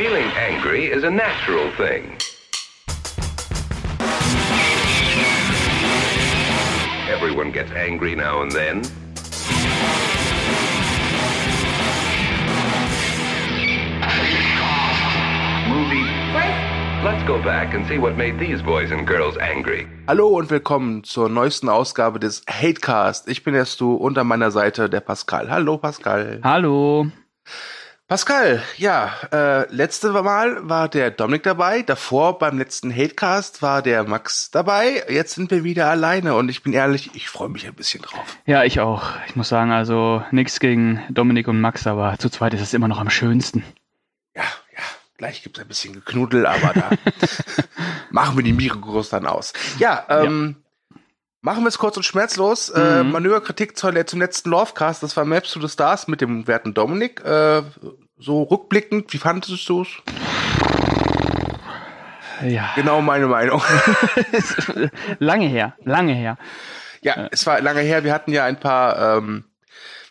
Feeling angry is a natural thing. Everyone gets angry now and then. Movie. Let's go back and see what made these boys and girls angry. Hallo und willkommen zur neuesten Ausgabe des Hatecast. Ich bin erst du unter meiner Seite der Pascal. Hallo Pascal. Hallo. Pascal, ja, äh, letzte Mal war der Dominik dabei, davor beim letzten Hatecast war der Max dabei, jetzt sind wir wieder alleine und ich bin ehrlich, ich freue mich ein bisschen drauf. Ja, ich auch. Ich muss sagen, also nichts gegen Dominik und Max, aber zu zweit ist es immer noch am schönsten. Ja, ja, gleich gibt's ein bisschen Geknuddel, aber da machen wir die Mikrokurs dann aus. Ja, ähm, Machen wir es kurz und schmerzlos. Äh, Mhm. Manöverkritik zum, zum letzten Lovecast, das war Maps to the Stars mit dem werten Dominik. Äh, so rückblickend, wie fandest du es? Ja. Genau meine Meinung. lange her, lange her. ja, es war lange her, wir hatten ja ein paar, ähm,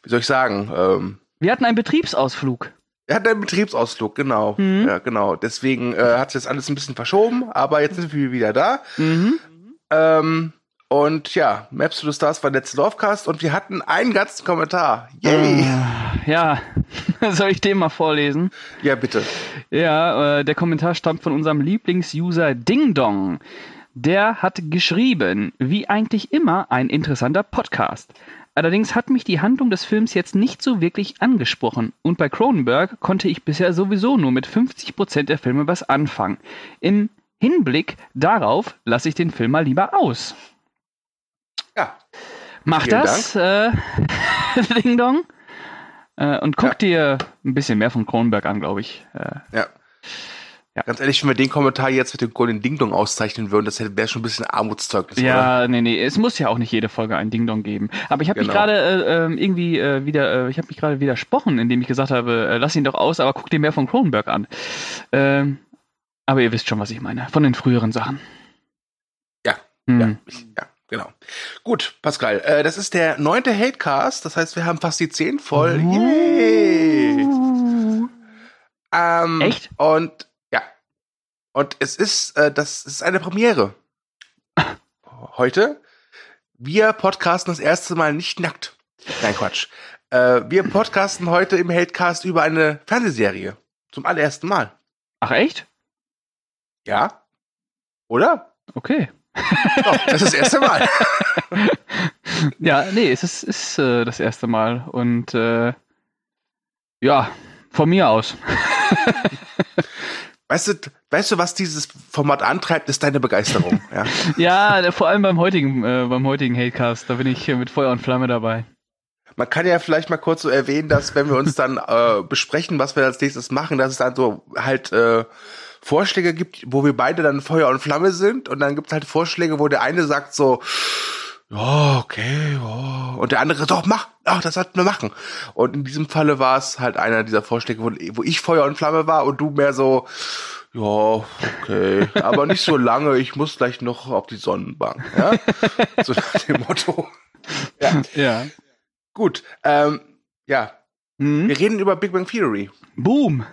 wie soll ich sagen, ähm, Wir hatten einen Betriebsausflug. wir hatten einen Betriebsausflug, genau. Mhm. Ja, genau. Deswegen äh, hat sich das alles ein bisschen verschoben, aber jetzt sind wir wieder da. Mhm. Ähm, und ja, Maps to the Stars war der letzte Lovecast und wir hatten einen ganzen Kommentar. Yay! Äh, ja, soll ich den mal vorlesen? Ja, bitte. Ja, äh, der Kommentar stammt von unserem Lieblingsuser Ding Dong. Der hat geschrieben, wie eigentlich immer ein interessanter Podcast. Allerdings hat mich die Handlung des Films jetzt nicht so wirklich angesprochen und bei Cronenberg konnte ich bisher sowieso nur mit 50% der Filme was anfangen. Im Hinblick darauf lasse ich den Film mal lieber aus. Ja. Mach Vielen das, äh, Ding Dong. Äh, und guck dir ein bisschen mehr von Cronenberg an, glaube ich. Äh, Ja. Ja. Ganz ehrlich, wenn wir den Kommentar jetzt mit dem Golden Ding Dong auszeichnen würden, das wäre schon ein bisschen Armutszeugnis, oder? Ja, nee, nee, es muss ja auch nicht jede Folge ein Ding-Dong geben. Aber ich habe mich Genau. gerade äh, ähm, irgendwie äh, wieder, äh, ich habe mich gerade widersprochen, indem ich gesagt habe, lass ihn doch aus, aber guck dir mehr von Cronenberg an. Ähm, aber ihr wisst schon, was ich meine, von den früheren Sachen. Ja, Hm. Ja, ich, ja, genau. Gut, Pascal, äh, das ist der neunte Hatecast, das heißt, wir haben fast die zehn voll. Yay! Ähm, Echt? Und ja. Und es ist, äh, das ist eine Premiere. Heute. Wir podcasten das erste Mal nicht nackt. Nein, Quatsch. Äh, wir podcasten heute im Hatecast über eine Fernsehserie. Zum allerersten Mal. Ach echt? Ja? Oder? Okay. Doch, das ist das erste Mal. Ja, nee, es ist, ist äh, das erste Mal und äh, ja, von mir aus. Weißt du, weißt du, was dieses Format antreibt, ist deine Begeisterung. Ja. Ja, vor allem beim heutigen, äh, beim heutigen Hatecast, da bin ich mit Feuer und Flamme dabei. Man kann ja vielleicht mal kurz so erwähnen, dass wenn wir uns dann äh, besprechen, was wir als nächstes machen, dass es dann so halt äh, Vorschläge gibt, wo wir beide dann Feuer und Flamme sind und dann gibt es halt Vorschläge, wo der eine sagt so, ja, okay, ja. Und der andere, doch, mach, ach, das sollten wir machen. Und in diesem Falle war es halt einer dieser Vorschläge, wo, wo ich Feuer und Flamme war und du mehr so, ja, okay, aber nicht so lange, ich muss gleich noch auf die Sonnenbank. Ja? So nach dem Motto. Ja, Ja. gut. Ähm, ja, Hm? wir reden über Big Bang Theory. Boom.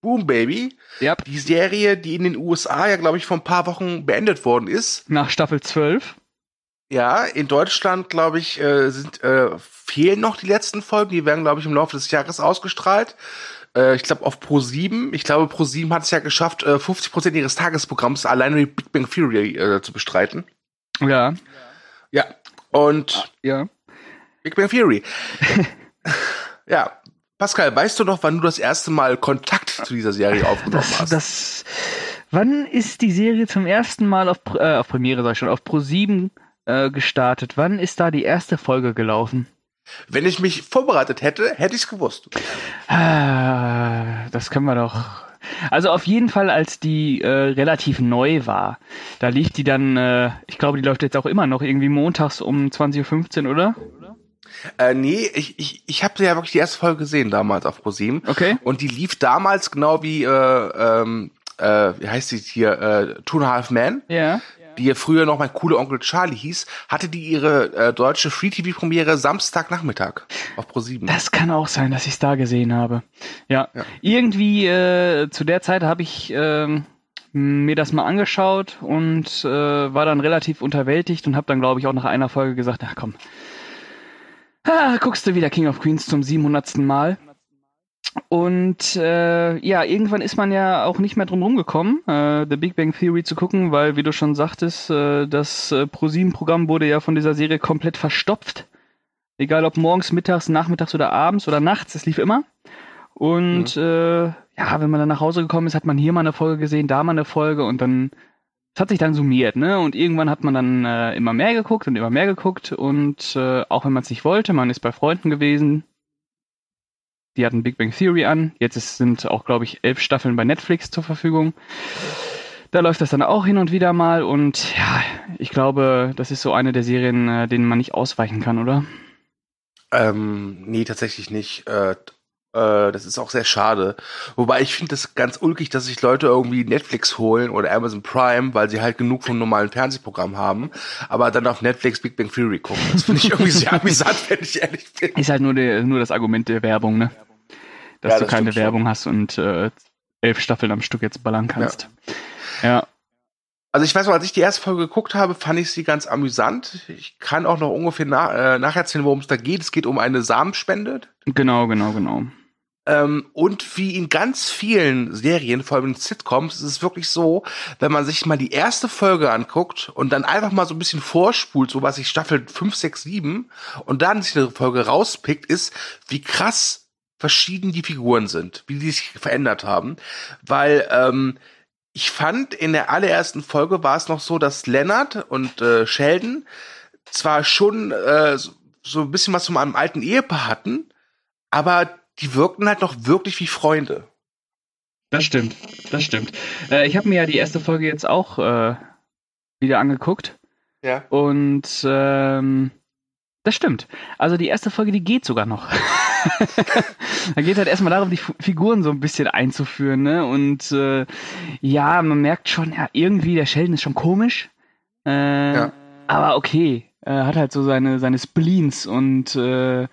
Boom, Baby. Ja. Die Serie, die in den USA ja, glaube ich, vor ein paar Wochen beendet worden ist. Nach Staffel 12. Ja, in Deutschland, glaube ich, äh, sind äh, fehlen noch die letzten Folgen. Die werden, glaube ich, im Laufe des Jahres ausgestrahlt. Äh, ich glaube, auf Pro 7. Ich glaube, Pro 7 hat es ja geschafft, äh, 50% ihres Tagesprogramms alleine mit Big Bang Theory äh, zu bestreiten. Ja. Ja. Und Ja. Big Bang Theory. ja. Pascal, weißt du noch, wann du das erste Mal Kontakt zu dieser Serie aufgenommen Das, hast? das, wann ist die Serie zum ersten Mal auf, äh, auf Premiere, sag ich schon, auf Pro 7 äh, gestartet? Wann ist da die erste Folge gelaufen? Wenn ich mich vorbereitet hätte, hätte ich es gewusst. Ah, das können wir doch. Also auf jeden Fall, als die äh, relativ neu war. Da lief die dann, äh, ich glaube, die läuft jetzt auch immer noch irgendwie montags um 20.15 Uhr, oder? Äh, nee, ich, ich, ich habe ja wirklich die erste Folge gesehen damals auf ProSieben. Okay. Und die lief damals genau wie, äh, ähm, äh, wie heißt die hier, äh, Two and a Half Men. Ja. die ja früher noch mein cooler Onkel Charlie hieß, hatte die ihre äh, deutsche Free-TV-Premiere Samstagnachmittag auf Pro7. Das kann auch sein, dass ich es da gesehen habe. Ja, Ja. irgendwie äh, zu der Zeit habe ich ähm, mir das mal angeschaut und äh, war dann relativ unterwältigt und habe dann, glaube ich, auch nach einer Folge gesagt, na komm, ah, guckst du wieder King of Queens zum 700. Mal. Und äh, ja, irgendwann ist man ja auch nicht mehr drum rumgekommen, äh, The Big Bang Theory zu gucken, weil, wie du schon sagtest, äh, das äh, ProSieben-Programm wurde ja von dieser Serie komplett verstopft. Egal ob morgens, mittags, nachmittags oder abends oder nachts, es lief immer. Und äh, ja, wenn man dann nach Hause gekommen ist, hat man hier mal eine Folge gesehen, da mal eine Folge und dann, es hat sich dann summiert, ne? Und irgendwann hat man dann äh, immer mehr geguckt und immer mehr geguckt und äh, auch wenn man es nicht wollte, man ist bei Freunden gewesen, die hatten Big Bang Theory an. Jetzt ist, sind auch, glaube ich, elf Staffeln bei Netflix zur Verfügung. Da läuft das dann auch hin und wieder mal und ja, ich glaube, das ist so eine der Serien, äh, denen man nicht ausweichen kann, oder? Ähm, nee, tatsächlich nicht. Äh, äh, das ist auch sehr schade. Wobei ich finde das ganz ulkig, dass sich Leute irgendwie Netflix holen oder Amazon Prime, weil sie halt genug vom normalen Fernsehprogramm haben, aber dann auf Netflix Big Bang Theory gucken. Das finde ich irgendwie sehr amüsant, wenn ich ehrlich bin. Ist halt nur, der, nur das Argument der Werbung, ne? Dass Ja, du das keine stimmt schon. Werbung hast und äh, elf Staffeln am Stück jetzt ballern kannst. Ja. Also ich weiß noch, als ich die erste Folge geguckt habe, fand ich sie ganz amüsant. Ich kann auch noch ungefähr nach, äh, nacherzählen, worum es da geht. Es geht um eine Samenspende. Genau, genau, genau. Ähm, und wie in ganz vielen Serien, vor allem in Sitcoms, ist es wirklich so, wenn man sich mal die erste Folge anguckt und dann einfach mal so ein bisschen vorspult, so was ich Staffel 5, 6, 7 und dann sich eine Folge rauspickt, ist, wie krass verschieden die Figuren sind, wie die sich verändert haben. Weil ähm, ich fand, in der allerersten Folge war es noch so, dass Leonard und äh, Sheldon zwar schon äh, so ein bisschen was von einem alten Ehepaar hatten, aber die wirkten halt noch wirklich wie Freunde. Das stimmt, das stimmt. Äh, ich habe mir ja die erste Folge jetzt auch äh, wieder angeguckt Ja. und ähm, das stimmt. Also die erste Folge, die geht sogar noch. da geht halt erstmal darum, die F Figuren so ein bisschen einzuführen, ne? Und äh, ja, man merkt schon, ja, irgendwie, der Sheldon ist schon komisch. Äh, Ja. Aber okay. Er hat halt so seine, seine Spleens und äh,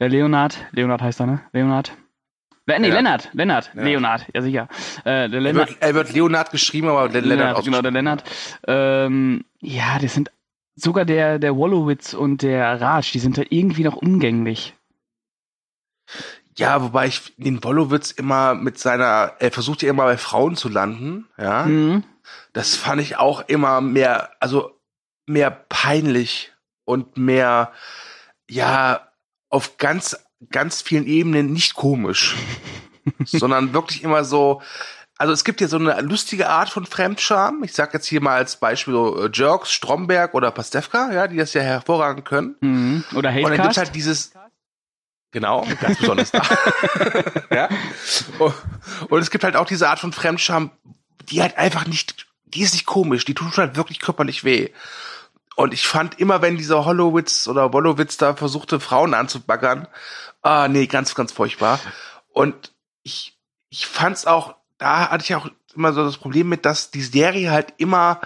der Leonard, Leonard heißt er, ne? Leonard. Le- Nee. Lennart, Lennart, Ja. Leonard, ja sicher. Äh, der Er Lennart, wird, er wird Leonard geschrieben, aber der Leonard Lennart, genau, der Lennart. Ähm, ja, das sind sogar der, der Wallowitz und der Raj, die sind da irgendwie noch umgänglich. Ja, wobei ich den Wolowitz immer mit seiner, er versucht ja immer bei Frauen zu landen, ja. Mhm. Das fand ich auch immer mehr, also mehr peinlich und mehr, ja, auf ganz, ganz vielen Ebenen nicht komisch, sondern wirklich immer so, also es gibt ja so eine lustige Art von Fremdscham. Ich sag jetzt hier mal als Beispiel so äh, Jerks, Stromberg oder Pastewka, ja, die das ja hervorragend können. Mhm. Oder Und dann gibt's Hatecast. halt dieses. Genau, ganz besonders da. ja. Und- Und es gibt halt auch diese Art von Fremdscham, die halt einfach nicht, die ist nicht komisch, die tut halt wirklich körperlich weh. Und ich fand immer, wenn dieser Hollowitz oder Wolowitz da versuchte, Frauen anzubaggern, ah, nee, ganz, ganz furchtbar. Und ich, ich fand's auch, da hatte ich auch immer so das Problem mit, dass die Serie halt immer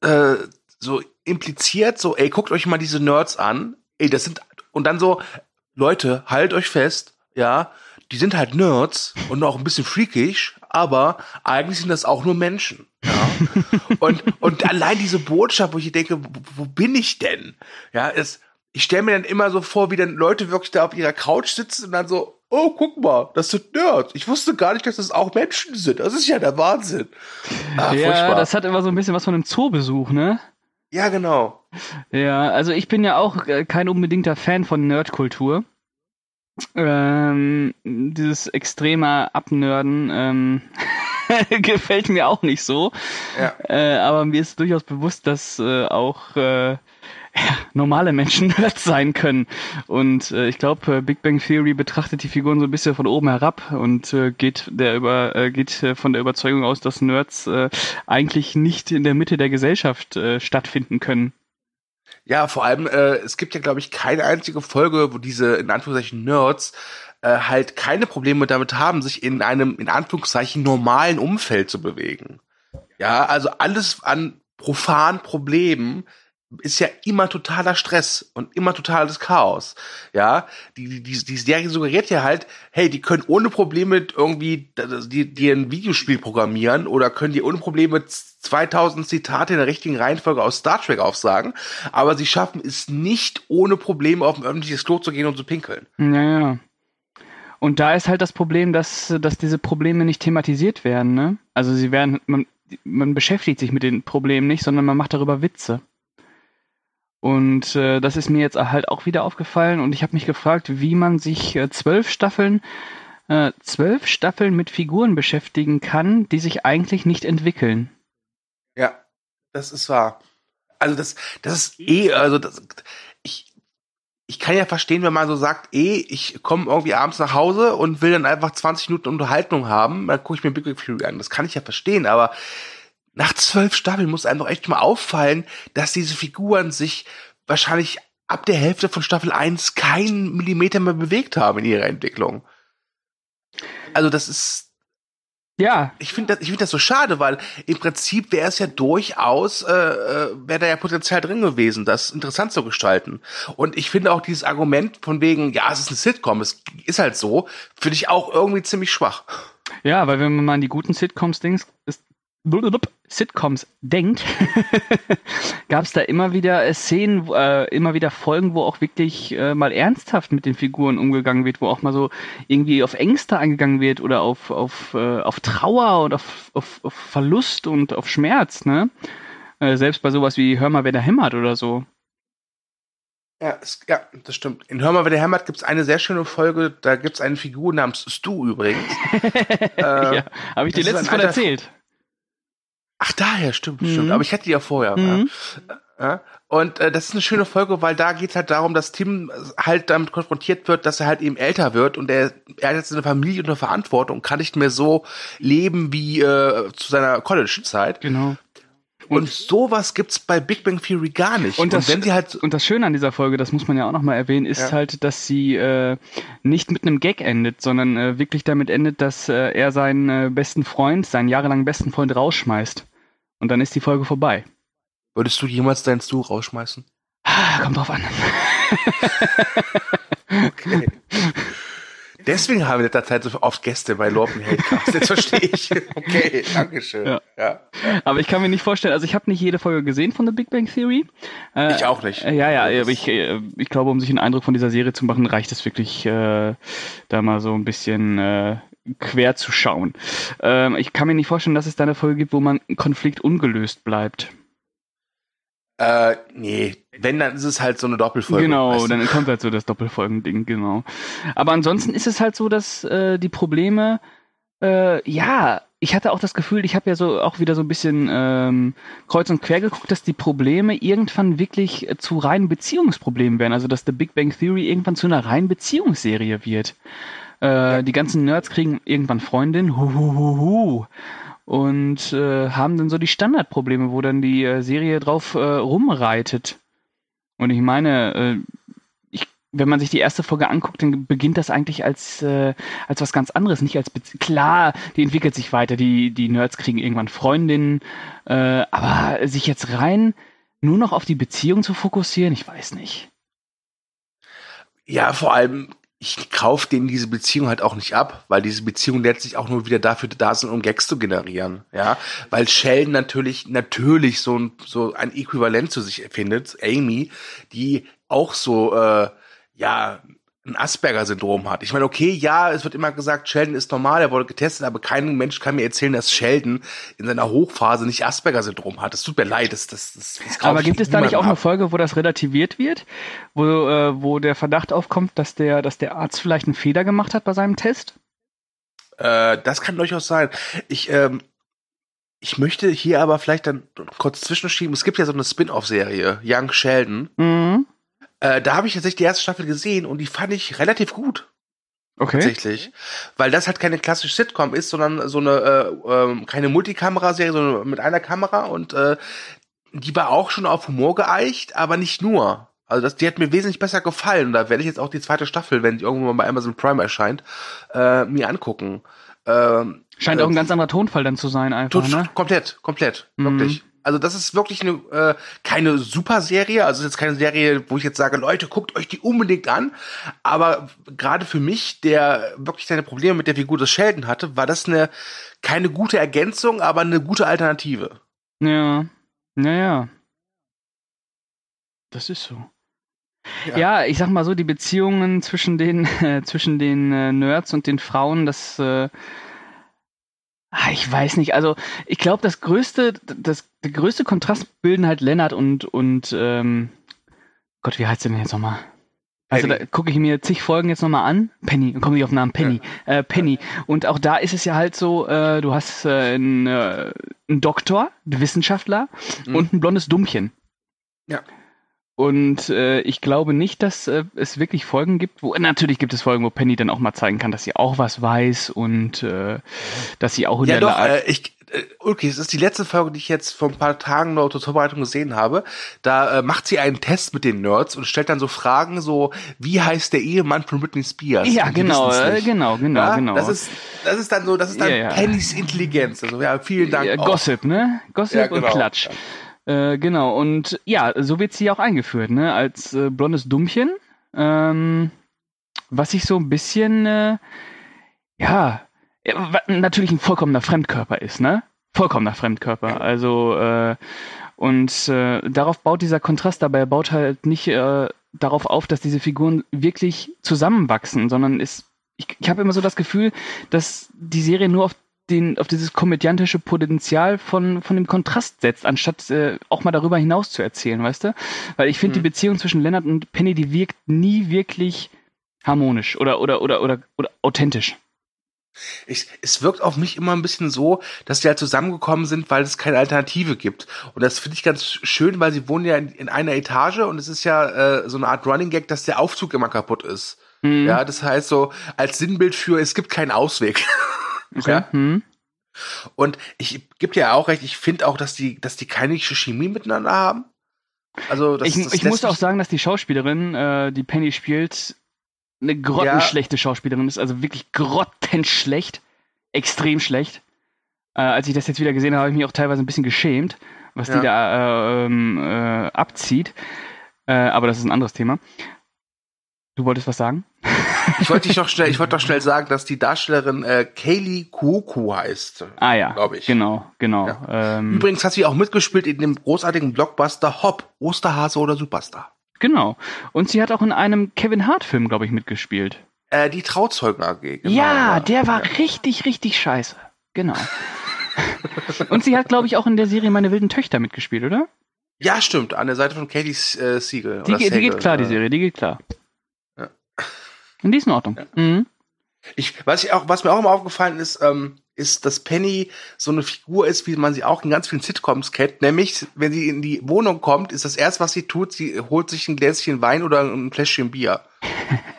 äh, so impliziert, so, ey, guckt euch mal diese Nerds an. Ey, das sind, und dann so, Leute, haltet euch fest, ja, die sind halt Nerds und auch ein bisschen freakish, aber eigentlich sind das auch nur Menschen. Ja. und, und allein diese Botschaft, wo ich denke, wo, wo bin ich denn? Ja, es, ich stelle mir dann immer so vor, wie dann Leute wirklich da auf ihrer Couch sitzen und dann so, oh, guck mal, das sind Nerds. Ich wusste gar nicht, dass das auch Menschen sind. Das ist ja der Wahnsinn. Ah, ja, furchtbar. das hat immer so ein bisschen was von einem Zoobesuch, ne? ja, genau. Ja, also ich bin ja auch äh, kein unbedingter Fan von Nerdkultur. Ähm, dieses extreme Abnörden ähm, gefällt mir auch nicht so. Ja. Äh, aber mir ist durchaus bewusst, dass äh, auch äh, ja, normale Menschen Nerds sein können. Und äh, ich glaube, äh, Big Bang Theory betrachtet die Figuren so ein bisschen von oben herab und äh, geht der über äh, geht äh, von der Überzeugung aus, dass Nerds äh, eigentlich nicht in der Mitte der Gesellschaft äh, stattfinden können. Ja, vor allem, äh, es gibt ja, glaube ich, keine einzige Folge, wo diese, in Anführungszeichen, Nerds äh, halt keine Probleme damit haben, sich in einem, in Anführungszeichen, normalen Umfeld zu bewegen. Ja, also alles an profanen Problemen ist ja immer totaler Stress und immer totales Chaos. Ja, die, die, die Serie suggeriert ja halt, hey, die können ohne Probleme irgendwie die, die ein Videospiel programmieren oder können die ohne Probleme 2000 Zitate in der richtigen Reihenfolge aus Star Trek aufsagen, aber sie schaffen es nicht ohne Probleme auf ein öffentliches Klo zu gehen und zu pinkeln. Naja. Und da ist halt das Problem, dass, dass diese Probleme nicht thematisiert werden, ne? Also sie werden, man, man beschäftigt sich mit den Problemen nicht, sondern man macht darüber Witze. Und äh, das ist mir jetzt halt auch wieder aufgefallen und ich habe mich gefragt, wie man sich äh, zwölf Staffeln, äh, zwölf Staffeln mit Figuren beschäftigen kann, die sich eigentlich nicht entwickeln. Ja, das ist wahr. Also das, das ist eh, also das, ich, ich kann ja verstehen, wenn man so sagt, eh, ich komme irgendwie abends nach Hause und will dann einfach 20 Minuten Unterhaltung haben, dann gucke ich mir Big Bang Theory an. Das kann ich ja verstehen, aber nach zwölf Staffeln muss einem doch echt mal auffallen, dass diese Figuren sich wahrscheinlich ab der Hälfte von Staffel 1 keinen Millimeter mehr bewegt haben in ihrer Entwicklung. Also das ist. Ja. Ich finde das, ich finde das so schade, weil im Prinzip wäre es ja durchaus, äh, äh wäre da ja Potenzial drin gewesen, das interessant zu gestalten. Und ich finde auch dieses Argument von wegen, ja, es ist ein Sitcom, es ist halt so, finde ich auch irgendwie ziemlich schwach. Ja, weil wenn man mal an die guten Sitcoms denkt, ist, Sitcoms denkt, gab es da immer wieder äh, Szenen, äh, immer wieder Folgen, wo auch wirklich äh, mal ernsthaft mit den Figuren umgegangen wird, wo auch mal so irgendwie auf Ängste eingegangen wird oder auf, auf, äh, auf Trauer und auf, auf, auf Verlust und auf Schmerz, ne? Äh, selbst bei sowas wie Hör mal, wer da hämmert oder so. Ja, es, ja, das stimmt. In Hör mal, wer der hämmert, gibt es eine sehr schöne Folge, da gibt es eine Figur namens Stu übrigens. äh, ja, habe ich dir letztens von erzählt. Ach, daher, stimmt, mhm. stimmt. Aber ich hatte die ja vorher. Mhm. Ja. Und äh, das ist eine schöne Folge, weil da geht's halt darum, dass Tim halt damit konfrontiert wird, dass er halt eben älter wird und er, er hat jetzt eine Familie und eine Verantwortung und kann nicht mehr so leben wie äh, zu seiner College-Zeit. Genau. Und, und sowas gibt's bei Big Bang Theory gar nicht. Und, das, und wenn sie halt und das Schöne an dieser Folge, das muss man ja auch nochmal erwähnen, ist ja. halt, dass sie äh, nicht mit einem Gag endet, sondern äh, wirklich damit endet, dass äh, er seinen äh, besten Freund, seinen jahrelangen besten Freund rausschmeißt. Und dann ist die Folge vorbei. Würdest du jemals deinen Stuhl rausschmeißen? Ah, kommt drauf an. okay. Deswegen haben wir in letzter Zeit so oft Gäste bei Lorpen Hatecast. Jetzt verstehe ich. Okay, Dankeschön. Ja. ja. Aber ich kann mir nicht vorstellen, also ich habe nicht jede Folge gesehen von The Big Bang Theory. Äh, ich auch nicht. Äh, ja, ja, aber ich, äh, ich glaube, um sich einen Eindruck von dieser Serie zu machen, reicht es wirklich, äh, da mal so ein bisschen quer zu schauen. Ähm, ich kann mir nicht vorstellen, dass es da eine Folge gibt, wo man Konflikt ungelöst bleibt. Äh, nee. Wenn, dann ist es halt so eine Doppelfolge. Genau, weißt du? dann kommt halt so das Doppelfolgending, genau. Aber ansonsten ist es halt so, dass äh, die Probleme, äh, ja, ich hatte auch das Gefühl, ich habe ja so auch wieder so ein bisschen ähm, kreuz und quer geguckt, dass die Probleme irgendwann wirklich zu reinen Beziehungsproblemen werden. Also dass The Big Bang Theory irgendwann zu einer reinen Beziehungsserie wird. Äh. Die ganzen Nerds kriegen irgendwann Freundin, hu, hu, hu, hu, und äh, haben dann so die Standardprobleme, wo dann die äh, Serie drauf äh, rumreitet. Und ich meine, äh, ich, wenn man sich die erste Folge anguckt, dann beginnt das eigentlich als, äh, als was ganz anderes. Nicht als Be klar, die entwickelt sich weiter, die, die Nerds kriegen irgendwann Freundinnen, äh, aber sich jetzt rein nur noch auf die Beziehung zu fokussieren, ich weiß nicht. Ja, vor allem ich kaufe denen diese Beziehung halt auch nicht ab, weil diese Beziehung letztlich auch nur wieder dafür da sind, um Gags zu generieren, ja, weil Sheldon natürlich natürlich so ein so ein Äquivalent zu sich findet, Amy, die auch so äh, ja ein Asperger-Syndrom hat. Ich meine, okay, ja, es wird immer gesagt, Sheldon ist normal, er wurde getestet, aber kein Mensch kann mir erzählen, dass Sheldon in seiner Hochphase nicht Asperger-Syndrom hat. Das tut mir leid, das, das, das, das Aber gibt es da nicht auch ab. eine Folge, wo das relativiert wird, wo, äh, wo der Verdacht aufkommt, dass der, dass der Arzt vielleicht einen Fehler gemacht hat bei seinem Test? Äh, das kann durchaus sein. Ich, ähm, ich möchte hier aber vielleicht dann kurz zwischenschieben. Es gibt ja so eine Spin-off-Serie, Young Sheldon. Mhm äh, da habe ich tatsächlich die erste Staffel gesehen und die fand ich relativ gut. Okay. Tatsächlich. Weil das halt keine klassische Sitcom ist, sondern so eine, äh, äh, keine Multikamera-Serie, sondern mit einer Kamera und äh, die war auch schon auf Humor geeicht, aber nicht nur. Also das, die hat mir wesentlich besser gefallen. Und da werde ich jetzt auch die zweite Staffel, wenn die irgendwann mal bei Amazon Prime erscheint, äh, mir angucken. Ähm, Scheint äh, auch ein ganz anderer Tonfall dann zu sein, einfach. ne? Komplett, komplett, mhm. wirklich. Also das ist wirklich eine, äh, keine Superserie, also jetzt keine Serie, wo ich jetzt sage, Leute, guckt euch die unbedingt an. Aber gerade für mich, der wirklich seine Probleme mit der Figur des Sheldon hatte, war das eine keine gute Ergänzung, aber eine gute Alternative. Ja, naja. Das ist so. Ja. ja. ich sag mal so, die Beziehungen zwischen den, äh, zwischen den äh, Nerds und den Frauen, das äh, Ah, ich weiß nicht. Also ich glaube, das größte, das der größte Kontrast bilden halt Lennart und und ähm, Gott, wie heißt der denn jetzt nochmal? Also da gucke ich mir zig Folgen jetzt nochmal an. Penny, dann komme ich auf den Namen Penny. Ja. Äh, Penny. Und auch da ist es ja halt so, äh, du hast äh, einen, äh, einen Doktor, einen Wissenschaftler mhm. und ein blondes Dummchen. Ja. Und äh, ich glaube nicht, dass äh, es wirklich Folgen gibt, wo natürlich gibt es Folgen, wo Penny dann auch mal zeigen kann, dass sie auch was weiß und äh, dass sie auch in ja, der doch, äh, ich äh, okay, es ist die letzte Folge, die ich jetzt vor ein paar Tagen noch zur Vorbereitung gesehen habe. Da äh, macht sie einen Test mit den Nerds und stellt dann so Fragen, so wie heißt der Ehemann von Britney Spears? Ja, genau, äh, genau, genau, ja, genau. Das ist, das ist dann so, das ist dann ja, ja. Pennys Intelligenz. Also ja, vielen Dank. Gossip, ne? Gossip genau. und Klatsch. Äh, genau, und ja, so wird sie auch eingeführt, ne? Als äh, blondes Dummchen. Ähm, was sich so ein bisschen, äh, ja, natürlich ein vollkommener Fremdkörper ist, ne? Vollkommener Fremdkörper. Also, äh, und äh, darauf baut dieser Kontrast, dabei er baut halt nicht äh, darauf auf, dass diese Figuren wirklich zusammenwachsen, sondern ist, ich, ich habe immer so das Gefühl, dass die Serie nur auf den, auf dieses komödiantische Potenzial von, von dem Kontrast setzt, anstatt äh, auch mal darüber hinaus zu erzählen, weißt du? Weil ich finde, hm. die Beziehung zwischen Leonard und Penny, die wirkt nie wirklich harmonisch oder, oder, oder, oder, oder authentisch. Ich, es wirkt auf mich immer ein bisschen so, dass die halt zusammengekommen sind, weil es keine Alternative gibt. Und das finde ich ganz schön, weil sie wohnen ja in, in einer Etage und es ist ja äh, so eine Art Running Gag, dass der Aufzug immer kaputt ist. Mhm. Ja, das heißt so als Sinnbild für es gibt keinen Ausweg. Okay. Ja? Hm. Und ich gebe dir auch recht, ich finde auch, dass die, dass die keine Chemie miteinander haben. Also das, ich, das ich muss auch sagen, dass die Schauspielerin, äh, die Penny spielt, eine grottenschlechte ja. Schauspielerin ist, also wirklich grottenschlecht, extrem schlecht. Äh, als ich das jetzt wieder gesehen habe, habe ich mich auch teilweise ein bisschen geschämt, was ja. die da äh, ähm, äh, abzieht. Äh, aber das ist ein anderes Thema. Du wolltest was sagen? Ich wollte dich doch schnell, ich wollte doch schnell sagen, dass die Darstellerin äh, Kaylee Kuoku heißt. Ah ja, glaube ich. Genau, genau. Ja. Ähm, Übrigens hat sie auch mitgespielt in dem großartigen Blockbuster Hop, Osterhase oder Superstar. Genau. Und sie hat auch in einem Kevin Hart Film, glaube ich, mitgespielt. Äh, die Trauzeugen AG. Genau, ja, der war ja. richtig, richtig scheiße. Genau. Und sie hat, glaube ich, auch in der Serie Meine wilden Töchter mitgespielt, oder? Ja, stimmt. An der Seite von Katie äh, Siegel. Die, die, geht klar, die Serie, die geht klar. In die ist in Ordnung. Ja. Mhm. Ich, was ich auch, was mir auch immer aufgefallen ist, ähm, ist, dass Penny so eine Figur ist, wie man sie auch in ganz vielen Sitcoms kennt. Nämlich, wenn sie in die Wohnung kommt, ist das erste, was sie tut, sie holt sich ein Gläschen Wein oder ein Fläschchen Bier.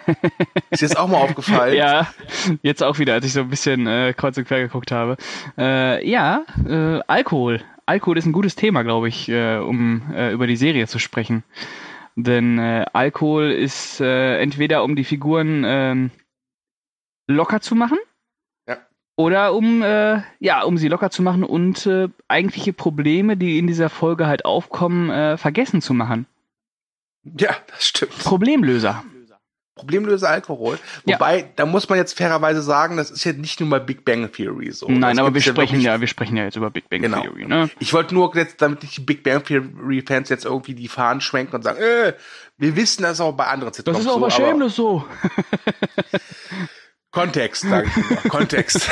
ist jetzt auch mal aufgefallen? Ja, jetzt auch wieder, als ich so ein bisschen äh, kreuz und quer geguckt habe. Äh, ja, äh, Alkohol. Alkohol ist ein gutes Thema, glaube ich, äh, um äh, über die Serie zu sprechen. Denn äh, Alkohol ist äh, entweder um die Figuren ähm, locker zu machen. Ja. Oder um, äh, ja, um sie locker zu machen und äh, eigentliche Probleme, die in dieser Folge halt aufkommen, äh, vergessen zu machen. Ja, das stimmt. Problemlöser. Problemlöser Alkohol. Wobei, ja. da muss man jetzt fairerweise sagen, das ist jetzt nicht nur bei Big Bang Theory so. Nein, das aber wir sprechen ja, wir sprechen ja jetzt über Big Bang genau. Theory, ne? Ich wollte nur jetzt, damit nicht die Big Bang Theory Fans jetzt irgendwie die Fahnen schwenken und sagen, äh, wir wissen das auch bei anderen Sitcoms Das ist auch so, Shameless so. Kontext, sage ich immer. Kontext.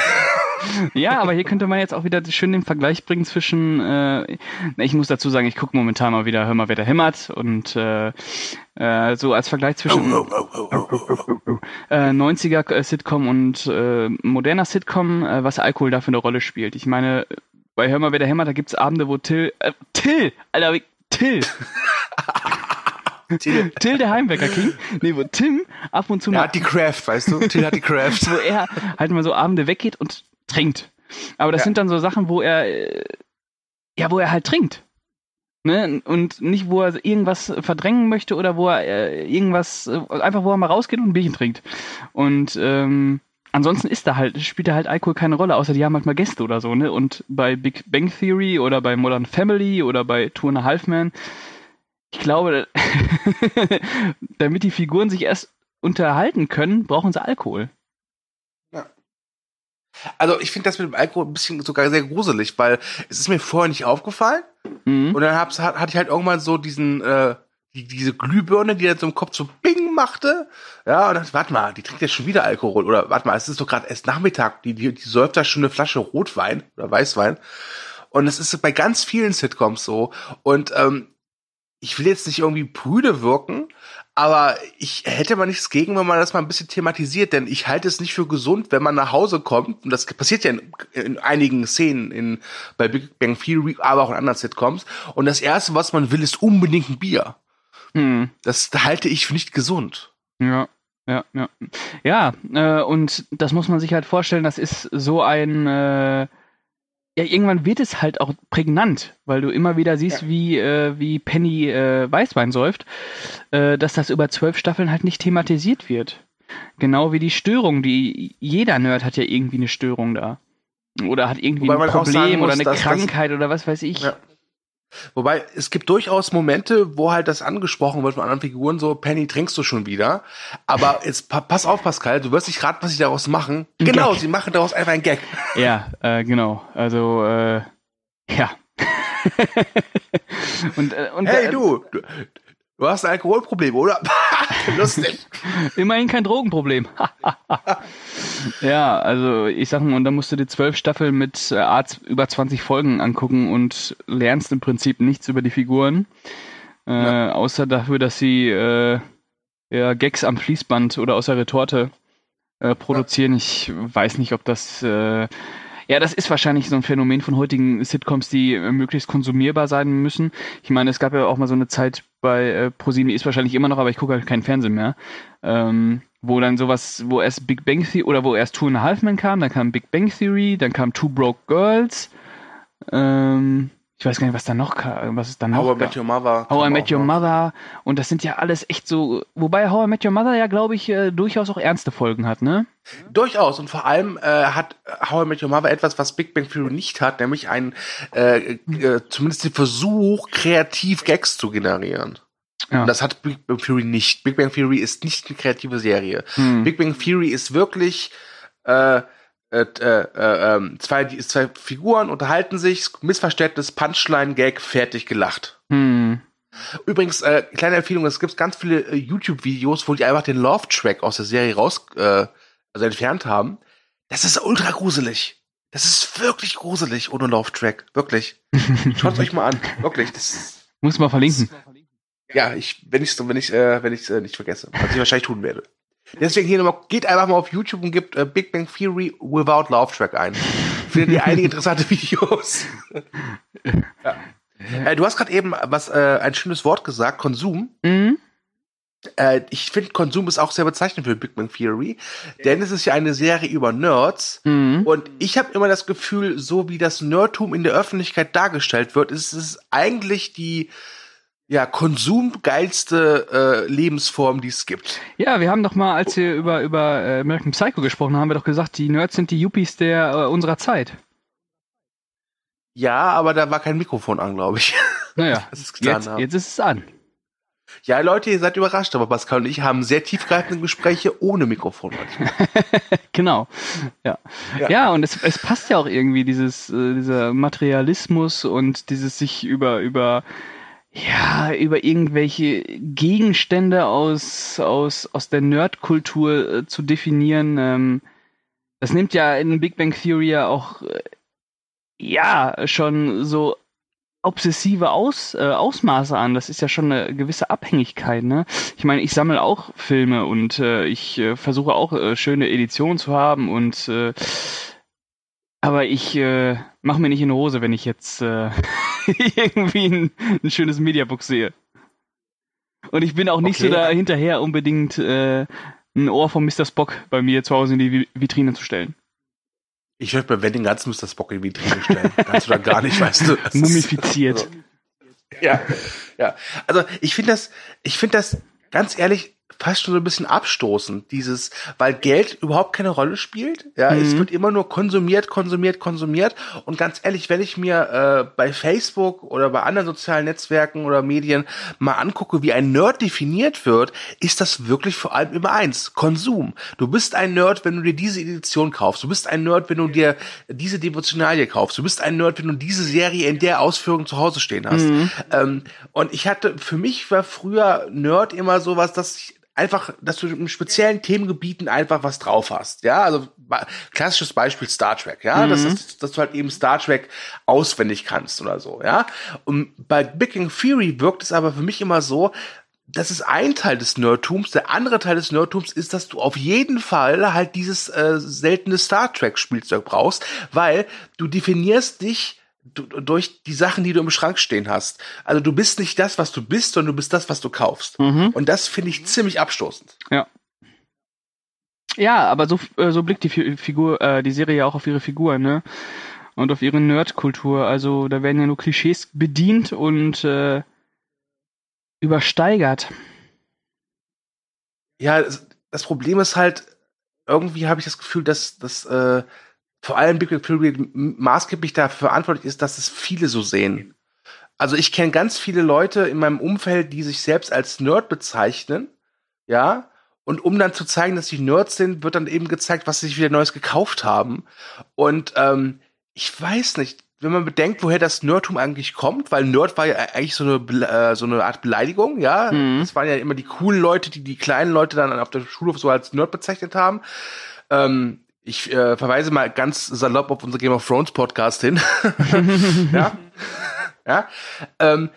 Ja, aber hier könnte man jetzt auch wieder schön den Vergleich bringen zwischen, äh, ich muss dazu sagen, ich gucke momentan mal wieder, hör mal, wer da hämmert und äh, äh, so als Vergleich zwischen oh, oh, oh, äh, 90er Sitcom und äh, moderner Sitcom, äh, was Alkohol da für eine Rolle spielt. Ich meine, bei Hör mal, wer da hämmert, da gibt's Abende, wo Till, äh, Till, Alter, Till. Till. Till der Heimwecker King. Nee, wo Tim ab und zu mal. Er hat die Craft, weißt du? Till hat die Craft. wo er halt mal so Abende weggeht und trinkt. Aber das ja. sind dann so Sachen, wo er, äh, ja, wo er halt trinkt. Ne? Und nicht, wo er irgendwas verdrängen möchte oder wo er äh, irgendwas, äh, einfach wo er mal rausgeht und ein Bierchen trinkt. Und ähm, ansonsten ist da halt, spielt da halt Alkohol keine Rolle, außer die haben halt mal Gäste oder so, ne? Und bei Big Bang Theory oder bei Modern Family oder bei Two and a Half Men, ich glaube, damit die Figuren sich erst unterhalten können, brauchen sie Alkohol. Also ich finde das mit dem Alkohol ein bisschen sogar sehr gruselig, weil es ist mir vorher nicht aufgefallen. Mhm. Und dann hab's, hatte ich halt irgendwann so diesen, äh, die, diese Glühbirne, die dann so im Kopf so Bing machte. Ja, und dann, warte mal, die trinkt jetzt schon wieder Alkohol. Oder warte mal, es ist doch gerade erst Nachmittag, die, die, die säuft da schon eine Flasche Rotwein oder Weißwein. Und es ist bei ganz vielen Sitcoms so. Und ähm, ich will jetzt nicht irgendwie prüde wirken, aber ich hätte mal nichts gegen, wenn man das mal ein bisschen thematisiert, denn ich halte es nicht für gesund, wenn man nach Hause kommt, und das passiert ja in, in einigen Szenen in, bei Big Bang Theory, aber auch in anderen Sitcoms, und das erste, was man will, ist unbedingt ein Bier. Hm. Das halte ich für nicht gesund. Ja. Ja, ja. Ja, äh, und das muss man sich halt vorstellen, das ist so ein äh, ja, irgendwann wird es halt auch prägnant, weil du immer wieder siehst, ja. wie, äh, wie Penny äh, Weißwein säuft, äh, dass das über zwölf Staffeln halt nicht thematisiert wird. Genau wie die Störung, die jeder Nerd hat ja irgendwie eine Störung da. Oder hat irgendwie ein Problem muss, oder eine Krankheit oder was weiß ich. Ja. Wobei, es gibt durchaus Momente, wo halt das angesprochen wird von anderen Figuren, so, Penny, trinkst du schon wieder? Aber jetzt pa pass auf, Pascal, du wirst nicht raten, was sie daraus machen. Ein genau, Gag. sie machen daraus einfach ein Gag. Ja, äh, genau. Also, äh, ja. und, äh, und, hey, äh, du, du, du hast ein Alkoholproblem, oder? Lustig. Immerhin kein Drogenproblem. ja, also ich sag mal, und dann musst du dir zwölf Staffeln mit äh, Arzt über 20 Folgen angucken und lernst im Prinzip nichts über die Figuren. Äh, ja. Außer dafür, dass sie äh, ja, Gags am Fließband oder aus der Retorte äh, produzieren. Ja. Ich weiß nicht, ob das äh, ja, das ist wahrscheinlich so ein Phänomen von heutigen Sitcoms, die äh, möglichst konsumierbar sein müssen. Ich meine, es gab ja auch mal so eine Zeit bei äh, ProSieben, ist wahrscheinlich immer noch, aber ich gucke halt keinen Fernsehen mehr. Ähm, wo dann sowas, wo erst Big Bang Theory oder wo erst Two and a Half Men kam, dann kam Big Bang Theory, dann kam Two Broke Girls. Ähm, ich weiß gar nicht, was da noch was ist da noch How I Met Your Mother. How I Met Your Mother. Und das sind ja alles echt so, wobei How I Met Your Mother ja, glaube ich, äh, durchaus auch ernste Folgen hat, ne? Durchaus. Und vor allem äh, hat How I Met Your Mother etwas, was Big Bang Theory nicht hat, nämlich ein, äh, äh, zumindest den Versuch, kreativ Gags zu generieren. Ja. Und das hat Big Bang Theory nicht. Big Bang Theory ist nicht eine kreative Serie. Hm. Big Bang Theory ist wirklich, äh, äh, äh, äh, zwei, die, zwei Figuren unterhalten sich, Missverständnis, Punchline, Gag, fertig gelacht. Hm. Übrigens, äh, kleine Empfehlung, es gibt ganz viele äh, YouTube-Videos, wo die einfach den Love-Track aus der Serie raus, äh, also entfernt haben. Das ist ultra gruselig. Das ist wirklich gruselig ohne Love-Track. Wirklich. Schaut euch mal an. Wirklich. Das Muss mal verlinken. ja, ich, wenn ich wenn ich, äh, wenn ich äh, nicht vergesse, was ich wahrscheinlich tun werde. Deswegen hier nochmal, geht einfach mal auf YouTube und gebt äh, Big Bang Theory without Love Track ein. Findet ihr einige interessante Videos. ja. äh, du hast gerade eben was äh, ein schönes Wort gesagt, Konsum. Mhm. Äh, ich finde, Konsum ist auch sehr bezeichnend für Big Bang Theory, denn es ist ja eine Serie über Nerds mhm. und ich habe immer das Gefühl, so wie das Nerdtum in der Öffentlichkeit dargestellt wird, ist es eigentlich die ja, konsumgeilste äh, Lebensform, die es gibt. Ja, wir haben doch mal, als wir über, über äh, American Psycho gesprochen haben, haben wir doch gesagt, die Nerds sind die Yuppies der äh, unserer Zeit. Ja, aber da war kein Mikrofon an, glaube ich. Naja, jetzt, jetzt ist es an. Ja, Leute, ihr seid überrascht, aber Pascal und ich haben sehr tiefgreifende Gespräche ohne Mikrofon. genau. Ja. ja. Ja, und es, es passt ja auch irgendwie dieses, äh, dieser Materialismus und dieses sich über, über ja, über irgendwelche Gegenstände aus, aus, aus der Nerdkultur äh, zu definieren. Ähm, das nimmt ja in Big Bang Theory ja auch, äh, ja, schon so obsessive Aus, äh, Ausmaße an. Das ist ja schon eine gewisse Abhängigkeit. Ne? Ich meine, ich sammle auch Filme und äh, ich äh, versuche auch äh, schöne Editionen zu haben und äh, aber ich äh, mache mir nicht in die Hose, wenn ich jetzt äh, irgendwie ein, ein, schönes Mediabook sehe. Und ich bin auch nicht okay. so da hinterher, unbedingt äh, ein Ohr von Mr. Spock bei mir zu Hause in die Vitrine zu stellen. Ich würde bei Wedding ganz Mr. Spock in die Vitrine stellen. Kannst du da gar nicht, weißt du. Mumifiziert. Also, ja, ja. Also ich finde das, ich finde das ganz ehrlich, fast schon so ein bisschen abstoßend, dieses, weil Geld überhaupt keine Rolle spielt. Ja, mhm. es wird immer nur konsumiert, konsumiert, konsumiert. Und ganz ehrlich, wenn ich mir äh, bei Facebook oder bei anderen sozialen Netzwerken oder Medien mal angucke, wie ein Nerd definiert wird, ist das wirklich vor allem immer eins: Konsum. Du bist ein Nerd, wenn du dir diese Edition kaufst. Du bist ein Nerd, wenn du dir diese Devotionalie kaufst. Du bist ein Nerd, wenn du diese Serie in der Ausführung zu Hause stehen hast. Mhm. Ähm, und ich hatte, für mich war früher Nerd immer sowas, dass ich einfach, dass du in speziellen Themengebieten einfach was drauf hast. Ja, also klassisches Beispiel Star Trek, ja, mhm. das ist, dass du halt eben Star Trek auswendig kannst oder so, ja. Und bei Big Bang Theory wirkt es aber für mich immer so, das ist ein Teil des Nerdtums. Der andere Teil des Nerdtums ist, dass du auf jeden Fall halt dieses äh, seltene Star Trek Spielzeug brauchst, weil du definierst dich durch die Sachen, die du im Schrank stehen hast. Also du bist nicht das, was du bist, sondern du bist das, was du kaufst. Mhm. Und das finde ich ziemlich abstoßend. Ja. Ja, aber so, äh, so blickt die Figur, äh, die Serie ja auch auf ihre Figur, ne? Und auf ihre Nerdkultur. Also da werden ja nur Klischees bedient und äh, übersteigert. Ja, das Problem ist halt, irgendwie habe ich das Gefühl, dass, dass äh, vor allem Big Bang Theory maßgeblich dafür verantwortlich ist, dass es viele so sehen. Also ich kenne ganz viele Leute in meinem Umfeld, die sich selbst als Nerd bezeichnen, ja, und um dann zu zeigen, dass sie Nerds sind, wird dann eben gezeigt, was sie sich wieder Neues gekauft haben. Und ähm, ich weiß nicht, wenn man bedenkt, woher das Nerdtum eigentlich kommt, weil Nerd war ja eigentlich so eine äh, so eine Art Beleidigung, ja. Mhm. Das waren ja immer die coolen Leute, die die kleinen Leute dann auf der Schulhof so als Nerd bezeichnet haben. Ähm, ich äh, verweise mal ganz salopp auf unser Game of Thrones Podcast hin. ja. ja. Ähm,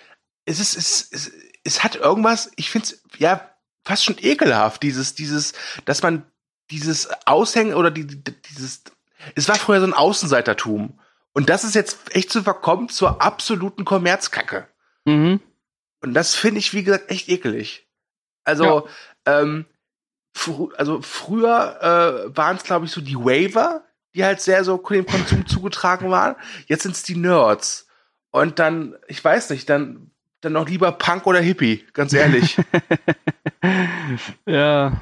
es ist, es, es, es hat irgendwas, ich finde es ja fast schon ekelhaft, dieses, dieses, dass man dieses Aushängen oder die, dieses, es war früher so ein Außenseitertum. Und das ist jetzt echt zu verkommen zur absoluten Kommerzkacke. Mhm. Und das finde ich, wie gesagt, echt ekelig. Also, ja. ähm, fr also früher äh, waren es, glaube ich, so die Waiver, die halt sehr so dem Konsum zugetragen waren. Jetzt sind es die Nerds. Und dann, ich weiß nicht, dann, dann noch lieber Punk oder Hippie, ganz ehrlich. ja.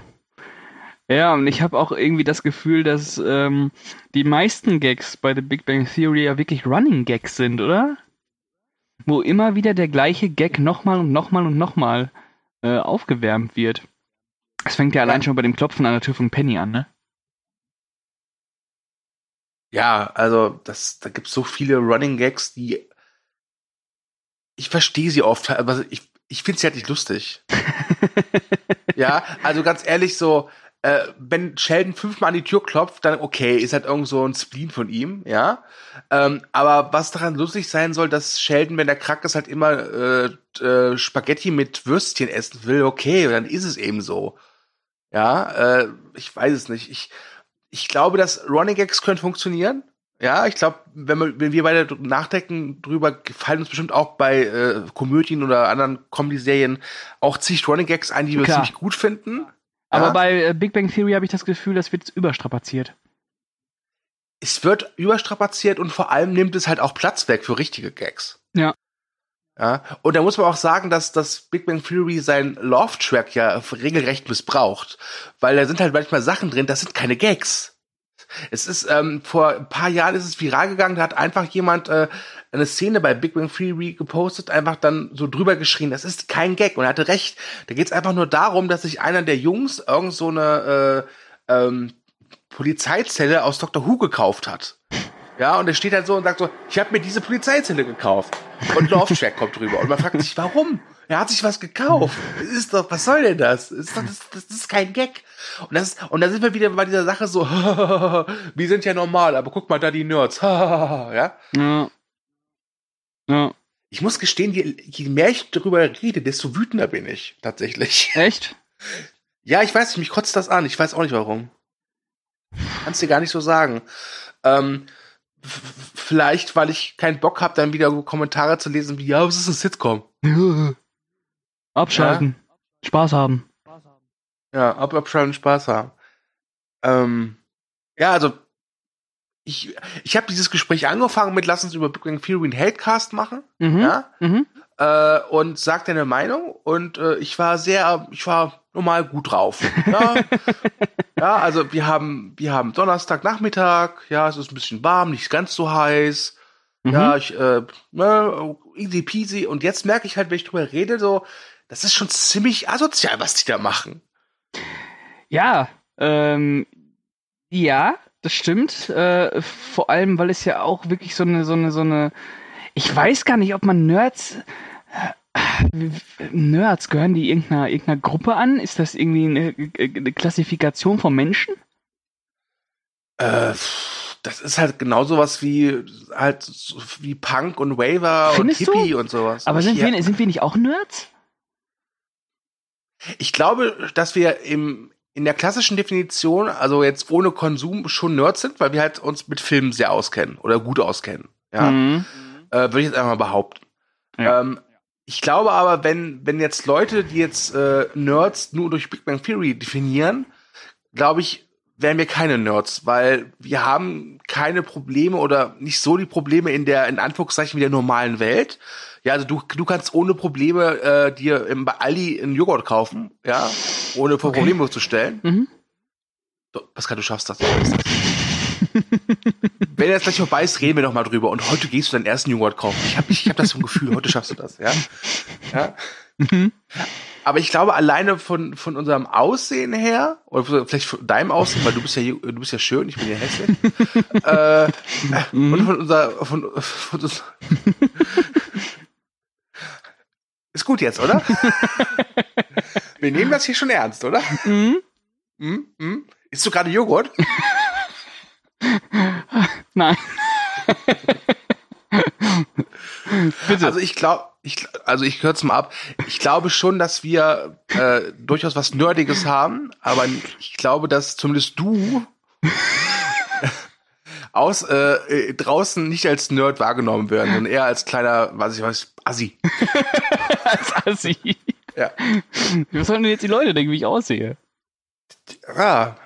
Ja, und ich habe auch irgendwie das Gefühl, dass ähm, die meisten Gags bei The Big Bang Theory ja wirklich Running Gags sind, oder? Wo immer wieder der gleiche Gag nochmal und nochmal und nochmal äh, aufgewärmt wird. Es fängt ja, allein schon bei dem Klopfen an der Tür von Penny an, ne? Ja, also das, da gibt es so viele Running Gags, die ich verstehe sie oft, aber ich, ich finde sie halt nicht lustig. ja, also ganz ehrlich, so, äh, wenn Sheldon fünfmal an die Tür klopft, dann okay, ist halt irgend so ein Spleen von ihm, ja. Ähm, aber was daran lustig sein soll, dass Sheldon, wenn er krank ist, halt immer äh, äh, Spaghetti mit Würstchen essen will, okay, dann ist es eben so. Ja, äh, ich weiß es nicht. Ich, ich glaube, dass Running Gags können funktionieren. Ja, ich glaube, wenn, wir, wenn wir beide nachdenken drüber, fallen uns bestimmt auch bei äh, Komödien oder anderen Comedy-Serien auch zig Running Gags ein, die wir Klar. ziemlich gut finden. Aber ja? bei äh, Big Bang Theory habe ich das Gefühl, das wird überstrapaziert. Es wird überstrapaziert und vor allem nimmt es halt auch Platz weg für richtige Gags. Ja. Ja, und da muss man auch sagen, dass das Big Bang Theory sein Love-Track ja regelrecht missbraucht. Weil da sind halt manchmal Sachen drin, das sind keine Gags. Es ist, ähm, vor ein paar Jahren ist es viral gegangen, da hat einfach jemand äh, eine Szene bei Big Bang Theory gepostet, einfach dann so drüber geschrien, das ist kein Gag. Und er hatte recht. Da geht es einfach nur darum, dass sich einer der Jungs irgend so eine äh, ähm, Polizeizelle aus Dr. Who gekauft hat. Ja, und er steht halt so und sagt so, ich habe mir diese Polizeizelle gekauft. Und Lauftrack kommt drüber. Und man fragt sich, warum? Er hat sich was gekauft. Ist doch, was soll denn das? Ist doch, das, das ist kein Gag. Und das ist, und da sind wir wieder bei dieser Sache so, wir sind ja normal, aber guck mal da die Nerds. ja? Ja. Ja. Ich muss gestehen, je, je mehr ich darüber rede, desto wütender bin ich, tatsächlich. Echt? Ja, ich weiß nicht, mich kotzt das an. Ich weiß auch nicht warum. Kannst dir gar nicht so sagen. Ähm, vielleicht, weil ich keinen Bock habe, dann wieder Kommentare zu lesen wie, ja, was ist ein Sitcom? Abschalten. Ja? Spaß haben. Ja, ab, abschalten, Spaß haben. Ähm, ja, also ich, ich habe dieses Gespräch angefangen mit, lass uns über Big Bang Theory einen Hatecast machen, mhm. ja, mhm. Äh, und sag deine Meinung und äh, ich war sehr, ich war normal gut drauf. Ja, ja also wir haben, wir haben Donnerstagnachmittag, ja, es ist ein bisschen warm, nicht ganz so heiß. Mhm. Ja, ich, äh, ne, easy peasy. Und jetzt merke ich halt, wenn ich drüber rede, so, das ist schon ziemlich asozial, was die da machen. Ja, ähm, ja, das stimmt. Äh, vor allem, weil es ja auch wirklich so eine, so eine, so eine. Ich weiß gar nicht, ob man Nerds. äh, Nerds, gehören die irgendeiner, irgendeiner Gruppe an? Ist das irgendwie eine, eine Klassifikation von Menschen? Äh, das ist halt genau sowas wie halt wie Punk und Waver Findest und Hippie du? und sowas. Aber sind, ja, wir, sind wir nicht auch Nerds? ich glaube, dass wir im in der klassischen Definition, also jetzt ohne Konsum, schon Nerds sind, weil wir halt uns mit Filmen sehr auskennen oder gut auskennen. Ja, Mhm. äh, würde ich jetzt einfach mal behaupten. Ja. Ähm, ich glaube aber, wenn, wenn jetzt Leute, die jetzt äh, Nerds nur durch Big Bang Theory definieren, glaube ich, wären wir keine Nerds, weil wir haben keine Probleme oder nicht so die Probleme in der, in Anführungszeichen, wie der normalen Welt. Ja, also du, du kannst ohne Probleme äh, dir im, bei Aldi einen Joghurt kaufen, ja, ohne vor Okay. Probleme zu stellen. Mhm. Pascal, du schaffst das. Du schaffst das. Wenn jetzt gleich vorbei ist, reden wir noch mal drüber. Und heute gehst du deinen ersten Joghurt kaufen. Ich habe ich hab das so ein Gefühl, heute schaffst du das, ja? ja? Mhm. Aber ich glaube, alleine von, von unserem Aussehen her, oder vielleicht von deinem Aussehen, weil du bist ja, du bist ja schön, ich bin ja hässlich. äh, Mhm. Und von unser, von, von ist gut jetzt, oder? Wir nehmen das hier schon ernst, oder? Mhm. Hm? Hm? Isst du gerade Joghurt? Nein. Bitte. Also ich glaube, ich, also ich kürze mal ab. Ich glaube schon, dass wir äh, durchaus was Nerdiges haben, aber ich glaube, dass zumindest du aus äh, äh, draußen nicht als Nerd wahrgenommen werden, sondern eher als kleiner, was ich weiß, Assi. als Assi. Ja. Was sollen denn jetzt die Leute denken, wie ich aussehe? Ja.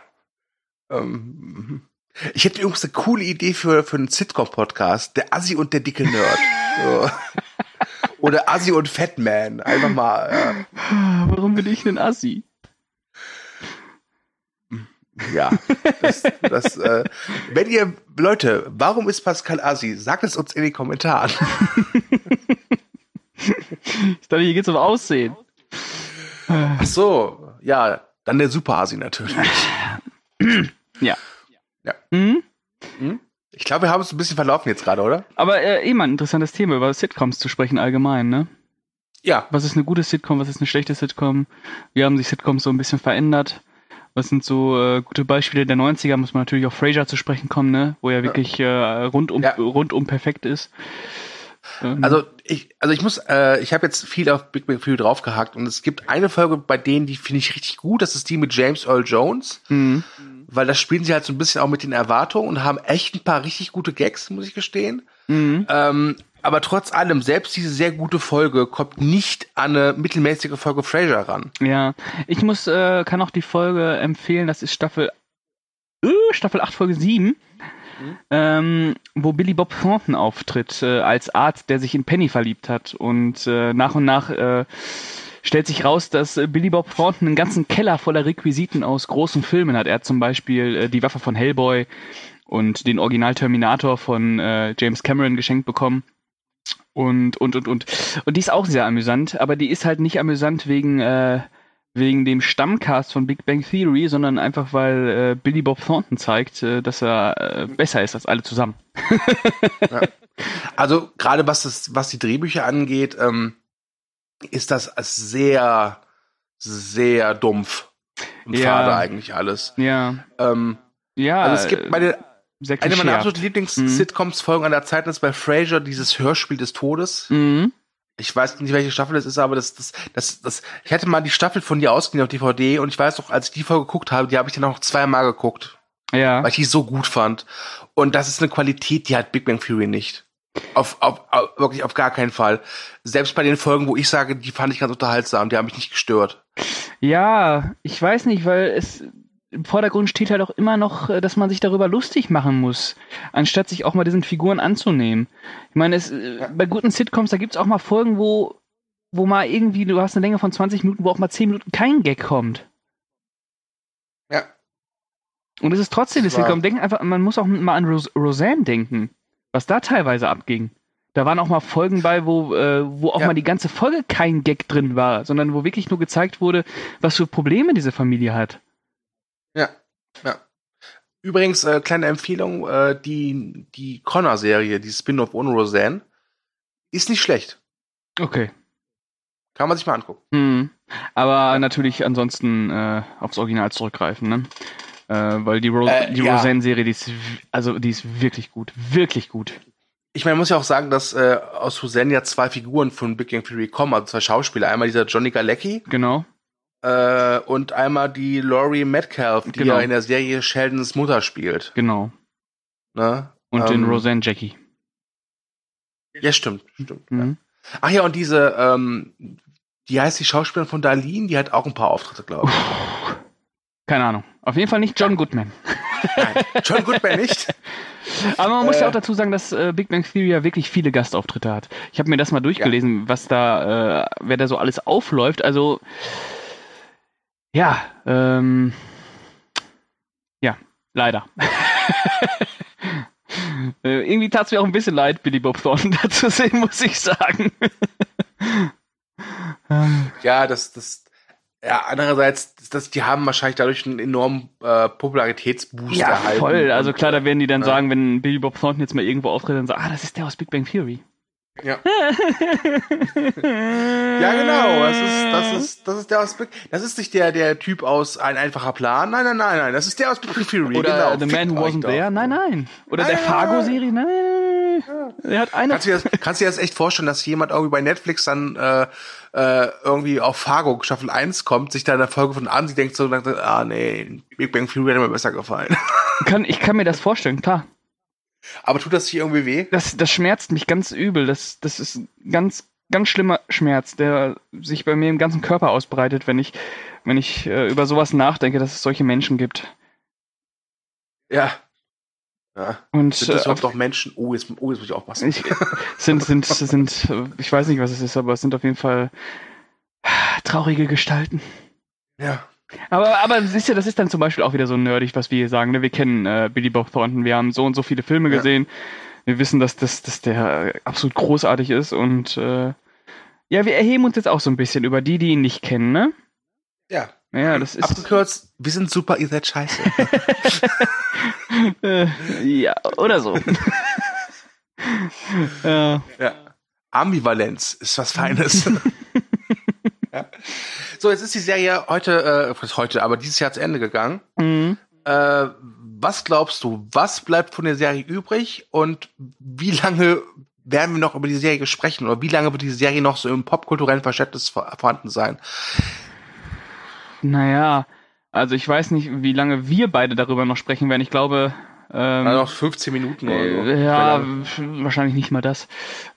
Ähm, ich hätte übrigens eine coole Idee für, für einen Sitcom-Podcast. Der Assi und der dicke Nerd. So. Oder Assi und Fatman. Einfach mal. Ja. Warum bin ich denn Assi? Ja, das, das, äh, wenn ihr, Leute, warum ist Pascal Assi? Sagt es uns in den Kommentaren. Ich dachte, hier geht's um Aussehen. Ach so, ja, dann der Super Assi natürlich. Ja. Ja. Mhm. Ich glaube, wir haben uns ein bisschen verlaufen jetzt gerade, oder? Aber äh, eh mal ein interessantes Thema, über Sitcoms zu sprechen allgemein, ne? Ja. Was ist eine gute Sitcom, was ist eine schlechte Sitcom? Wie haben sich Sitcoms so ein bisschen verändert? Was sind so äh, gute Beispiele der 90er? Muss man natürlich auf Frasier zu sprechen kommen, ne? Wo er wirklich äh, rundum, Ja. rundum perfekt ist. Ähm, Also ich, also ich muss, äh, ich habe jetzt viel auf Big Bang Theory draufgehackt und es gibt eine Folge bei denen, die finde ich richtig gut. Das ist die mit James Earl Jones, mhm. weil da spielen sie halt so ein bisschen auch mit den Erwartungen und haben echt ein paar richtig gute Gags, muss ich gestehen. Mhm. Ähm, aber trotz allem, selbst diese sehr gute Folge kommt nicht an eine mittelmäßige Folge Frasier ran. Ja, ich muss, äh, kann auch die Folge empfehlen, das ist Staffel, äh, Staffel 8, Folge 7, ähm, wo Billy Bob Thornton auftritt, äh, als Arzt, der sich in Penny verliebt hat. Und äh, nach und nach äh, stellt sich raus, dass äh, Billy Bob Thornton einen ganzen Keller voller Requisiten aus großen Filmen hat. Er hat zum Beispiel äh, die Waffe von Hellboy und den Original Terminator von äh, James Cameron geschenkt bekommen. Und, und, und, und. Und die ist auch sehr amüsant, aber die ist halt nicht amüsant wegen, wegen dem Stammcast von Big Bang Theory, sondern einfach, weil äh, Billy Bob Thornton zeigt, äh, dass er äh, besser ist als alle zusammen. Also gerade was das, was die Drehbücher angeht, ähm, ist das sehr, sehr dumpf und Ja. fade eigentlich alles. Ja. Ähm, Ja. also es gibt meine, sehr eine meiner absoluten Lieblings-Sitcoms-Folgen aller Zeiten ist bei Frasier dieses Hörspiel des Todes. Mhm. Ich weiß nicht, welche Staffel das ist, aber das, das, das, das, ich hatte mal die Staffel von dir ausgeliehen auf DVD und ich weiß noch, als ich die Folge geguckt habe, die habe ich dann auch zweimal geguckt, Ja. weil ich die so gut fand. Und das ist eine Qualität, die hat Big Bang Theory nicht. Auf, auf, auf, wirklich auf gar keinen Fall. Selbst bei den Folgen, wo ich sage, die fand ich ganz unterhaltsam, die haben mich nicht gestört. Ja, ich weiß nicht, weil es im Vordergrund steht halt auch immer noch, äh, dass man sich darüber lustig machen muss, anstatt sich auch mal diesen Figuren anzunehmen. Ich meine, es, äh, bei guten Sitcoms, da gibt's auch mal Folgen, wo, wo mal irgendwie, du hast eine Länge von 20 Minuten, wo auch mal 10 Minuten kein Gag kommt. Ja. Und es ist trotzdem Das gekommen. Denken einfach, man muss auch mal an Ros Roseanne denken, was da teilweise abging. Da waren auch mal Folgen bei, wo, äh, wo auch Ja. mal die ganze Folge kein Gag drin war, sondern wo wirklich nur gezeigt wurde, was für Probleme diese Familie hat. Ja, ja. Übrigens, äh, kleine Empfehlung, äh, die, die Connor-Serie, die Spin-off ohne Roseanne, ist nicht schlecht. Okay. Kann man sich mal angucken. Hm. Aber natürlich ansonsten äh, aufs Original zurückgreifen, ne? Äh, weil die, Ro Äh, die ja. Roseanne-Serie, die ist, also die ist wirklich gut. Wirklich gut. Ich meine, man muss ja auch sagen, dass äh, aus Roseanne ja zwei Figuren von Big Bang Theory kommen, also zwei Schauspieler. Einmal dieser Johnny Galecki Genau. Äh, und einmal die Laurie Metcalf, die Genau. ja in der Serie Sheldons Mutter spielt. Genau. Ne? Und den Ähm, Roseanne Jackie. Ja, stimmt, stimmt. Mhm. Ach ja, und diese, ähm, die heißt die Schauspielerin von Darlene, die hat auch ein paar Auftritte, glaube ich. Keine Ahnung. Auf jeden Fall nicht John Goodman. Nein, John Goodman nicht. Aber man muss ja Äh. auch dazu sagen, dass äh, Big Bang Theory ja wirklich viele Gastauftritte hat. Ich habe mir das mal durchgelesen, was da, äh, wer da so alles aufläuft. Also, ja, ähm, ja, leider. äh, irgendwie tat es mir auch ein bisschen leid, Billy Bob Thornton da zu sehen, muss ich sagen. Ja, das, das, ja, andererseits, das, das, die haben wahrscheinlich dadurch einen enormen äh, Popularitätsboost ja, erhalten. voll. Also klar, da werden die dann Ja. sagen, wenn Billy Bob Thornton jetzt mal irgendwo auftritt, dann sagen, ah, das ist der aus Big Bang Theory. Ja. Ja, genau. Das ist, das ist, das ist der Big, das ist nicht der, der Typ aus Ein einfacher Plan. Nein, nein, nein, nein. Das ist der aus Big Bang Theory. Oder genau. The Man Who Wasn't. There? Nein, nein. Oder Nein, der Fargo-Serie? Nein, nein. Er hat eine. Kannst du, dir das, kannst du dir das echt vorstellen, dass jemand irgendwie bei Netflix dann äh, äh, irgendwie auf Fargo Staffel 1 kommt, sich da in der Folge von ansieht, denkt so, ah nee, Big Bang Theory hätte mir besser gefallen. Kann, ich kann mir das vorstellen, klar. Aber tut das hier irgendwie weh? Das, das schmerzt mich ganz übel. Das, das ist ein ganz, ganz schlimmer Schmerz, der sich bei mir im ganzen Körper ausbreitet, wenn ich, wenn ich äh, über sowas nachdenke, dass es solche Menschen gibt. Ja. Ja. Und Sind das äh, überhaupt noch Menschen? Oh, jetzt, oh, jetzt muss ich aufpassen. ich, sind, sind, sind, äh, ich weiß nicht, was es ist, aber es sind auf jeden Fall traurige Gestalten. ja. Aber, aber siehst du, das ist dann zum Beispiel auch wieder so nerdig, was wir hier sagen. Ne? Wir kennen äh, Billy Bob Thornton, wir haben so und so viele Filme Ja. gesehen. Wir wissen, dass, dass, dass der absolut großartig ist und äh, ja, wir erheben uns jetzt auch so ein bisschen über die, die ihn nicht kennen, ne? Ja. Ja, das ist. Abgekürzt, wir sind super, ihr seid scheiße. Äh, ja, oder so. äh, ja. Ambivalenz ist was Feines. ja. So, jetzt ist die Serie heute, äh, heute, aber dieses Jahr zu Ende gegangen. mh. Äh, was glaubst du, was bleibt von der Serie übrig und wie lange werden wir noch über die Serie sprechen oder wie lange wird die Serie noch so im popkulturellen Verständnis vor- vorhanden sein? naja, also ich weiß nicht, wie lange wir beide darüber noch sprechen werden. Ich glaube. Ähm, Also noch 15 Minuten oder so. Äh, ja, wahrscheinlich nicht mal das.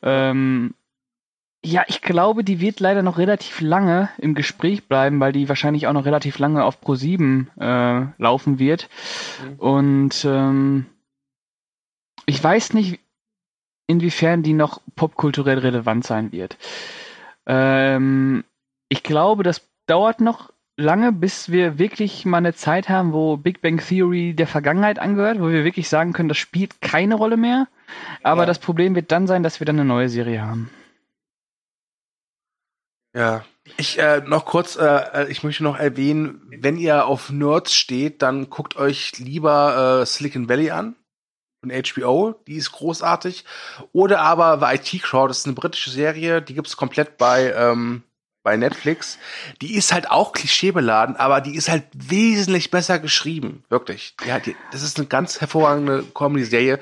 Ähm, ja, ich glaube, die wird leider noch relativ lange im Gespräch bleiben, weil die wahrscheinlich auch noch relativ lange auf Pro7 äh, laufen wird. Mhm. Und ähm, ich weiß nicht, inwiefern die noch popkulturell relevant sein wird. Ähm, ich glaube, das dauert noch lange, bis wir wirklich mal eine Zeit haben, wo Big Bang Theory der Vergangenheit angehört, wo wir wirklich sagen können, das spielt keine Rolle mehr. Aber Ja. das Problem wird dann sein, dass wir dann eine neue Serie haben. Ja. Ich äh, noch kurz, äh, ich möchte noch erwähnen, wenn ihr auf Nerds steht, dann guckt euch lieber äh, Silicon Valley an von HBO, die ist großartig. Oder aber The IT Crowd, das ist eine britische Serie, die gibt's komplett bei ähm, bei Netflix. Die ist halt auch klischeebeladen, aber die ist halt wesentlich besser geschrieben, wirklich. Ja, die, das ist eine ganz hervorragende Comedy-Serie.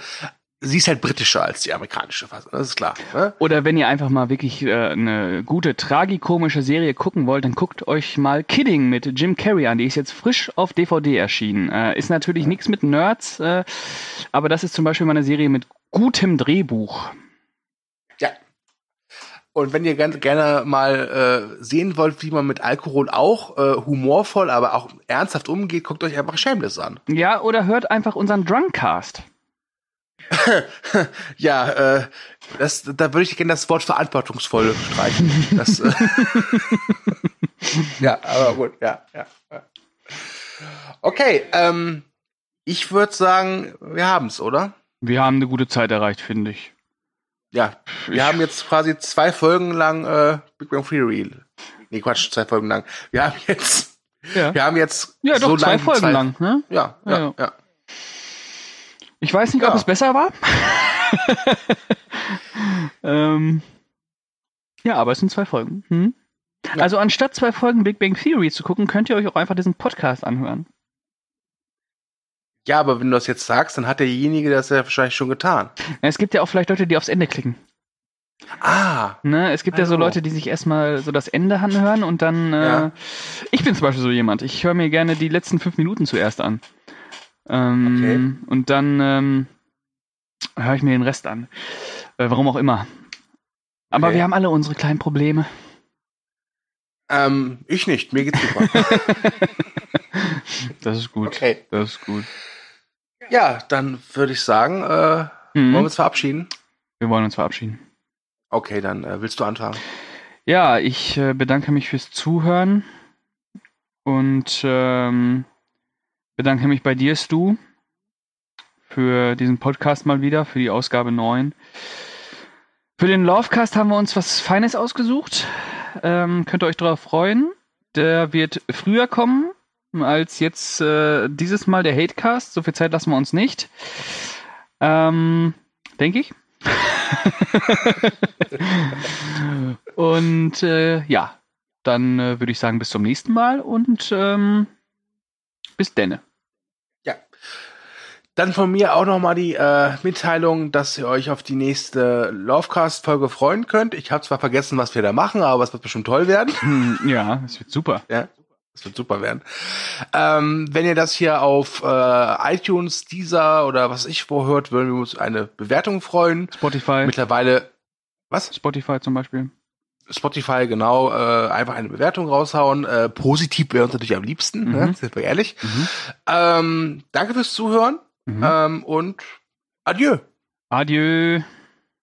Sie ist halt britischer als die amerikanische Fassung, das ist klar. Ne? Oder wenn ihr einfach mal wirklich äh, eine gute, tragikomische Serie gucken wollt, dann guckt euch mal Kidding mit Jim Carrey an. Die ist jetzt frisch auf DVD erschienen. Äh, ist natürlich nichts mit Nerds, äh, aber das ist zum Beispiel mal eine Serie mit gutem Drehbuch. Ja. Und wenn ihr ganz gerne mal äh, sehen wollt, wie man mit Alkohol auch äh, humorvoll, aber auch ernsthaft umgeht, guckt euch einfach Shameless an. Ja, oder hört einfach unseren Drunkcast. ja, äh, das, da würde ich gerne das Wort verantwortungsvoll streichen. Das, äh, ja, aber gut, ja, ja. Okay, ähm, ich würde sagen, wir haben's, oder? Wir haben eine gute Zeit erreicht, finde ich. Ja, wir Ich- haben jetzt quasi zwei Folgen lang äh, Big Bang Theory. Nee, Quatsch, zwei Folgen lang. Wir haben jetzt, Ja, wir haben jetzt ja doch, so zwei lang Folgen zwei, lang. Ne? Ja, ja, Ja. ja. Ich weiß nicht, ob Ja. es besser war. ähm, ja, aber es sind zwei Folgen. Hm? Ja. Also anstatt zwei Folgen Big Bang Theory zu gucken, könnt ihr euch auch einfach diesen Podcast anhören. Ja, aber wenn du das jetzt sagst, dann hat derjenige das ja wahrscheinlich schon getan. Es gibt ja auch vielleicht Leute, die aufs Ende klicken. Ah, Ne? Es gibt ja so. Leute, die sich erstmal so das Ende anhören und dann. Äh, Ja. Ich bin zum Beispiel so jemand. Ich höre mir gerne die letzten fünf Minuten zuerst an. Ähm, Und dann ähm, höre ich mir den Rest an. Äh, warum auch immer. Aber Okay. wir haben alle unsere kleinen Probleme. ähm, ich nicht. Mir geht's super. Das ist gut. okay. Das ist gut. Ja, dann würde ich sagen, äh, wollen wir Mhm. uns verabschieden? Wir wollen uns verabschieden. Okay, dann äh, willst du anfangen. Ja, ich äh, bedanke mich fürs Zuhören und ähm, bedanke mich bei dir, Stu, für diesen Podcast mal wieder, für die Ausgabe 9. Für den Lovecast haben wir uns was Feines ausgesucht. Ähm, könnt ihr euch darauf freuen. Der wird früher kommen als jetzt äh, dieses Mal der Hatecast. So viel Zeit lassen wir uns nicht. Ähm, Denke ich. und äh, ja, dann äh, würde ich sagen, bis zum nächsten Mal und ähm, bis denne. Ja. Dann von mir auch nochmal die äh, Mitteilung, dass ihr euch auf die nächste Lovecast-Folge freuen könnt. Ich habe zwar vergessen, was wir da machen, aber es wird bestimmt toll werden. Hm, ja, es wird super. Ja, es wird super werden. Ähm, wenn ihr das hier auf äh, iTunes, Deezer oder was ich vorhört, würden wir uns eine Bewertung freuen. Spotify, Mittlerweile, was? Spotify zum Beispiel. Spotify, genau, äh, einfach eine Bewertung raushauen. Äh, positiv wäre uns natürlich am liebsten, Mhm. ne? sind wir ehrlich. Ähm, danke fürs Zuhören Mhm. ähm, und adieu. Adieu.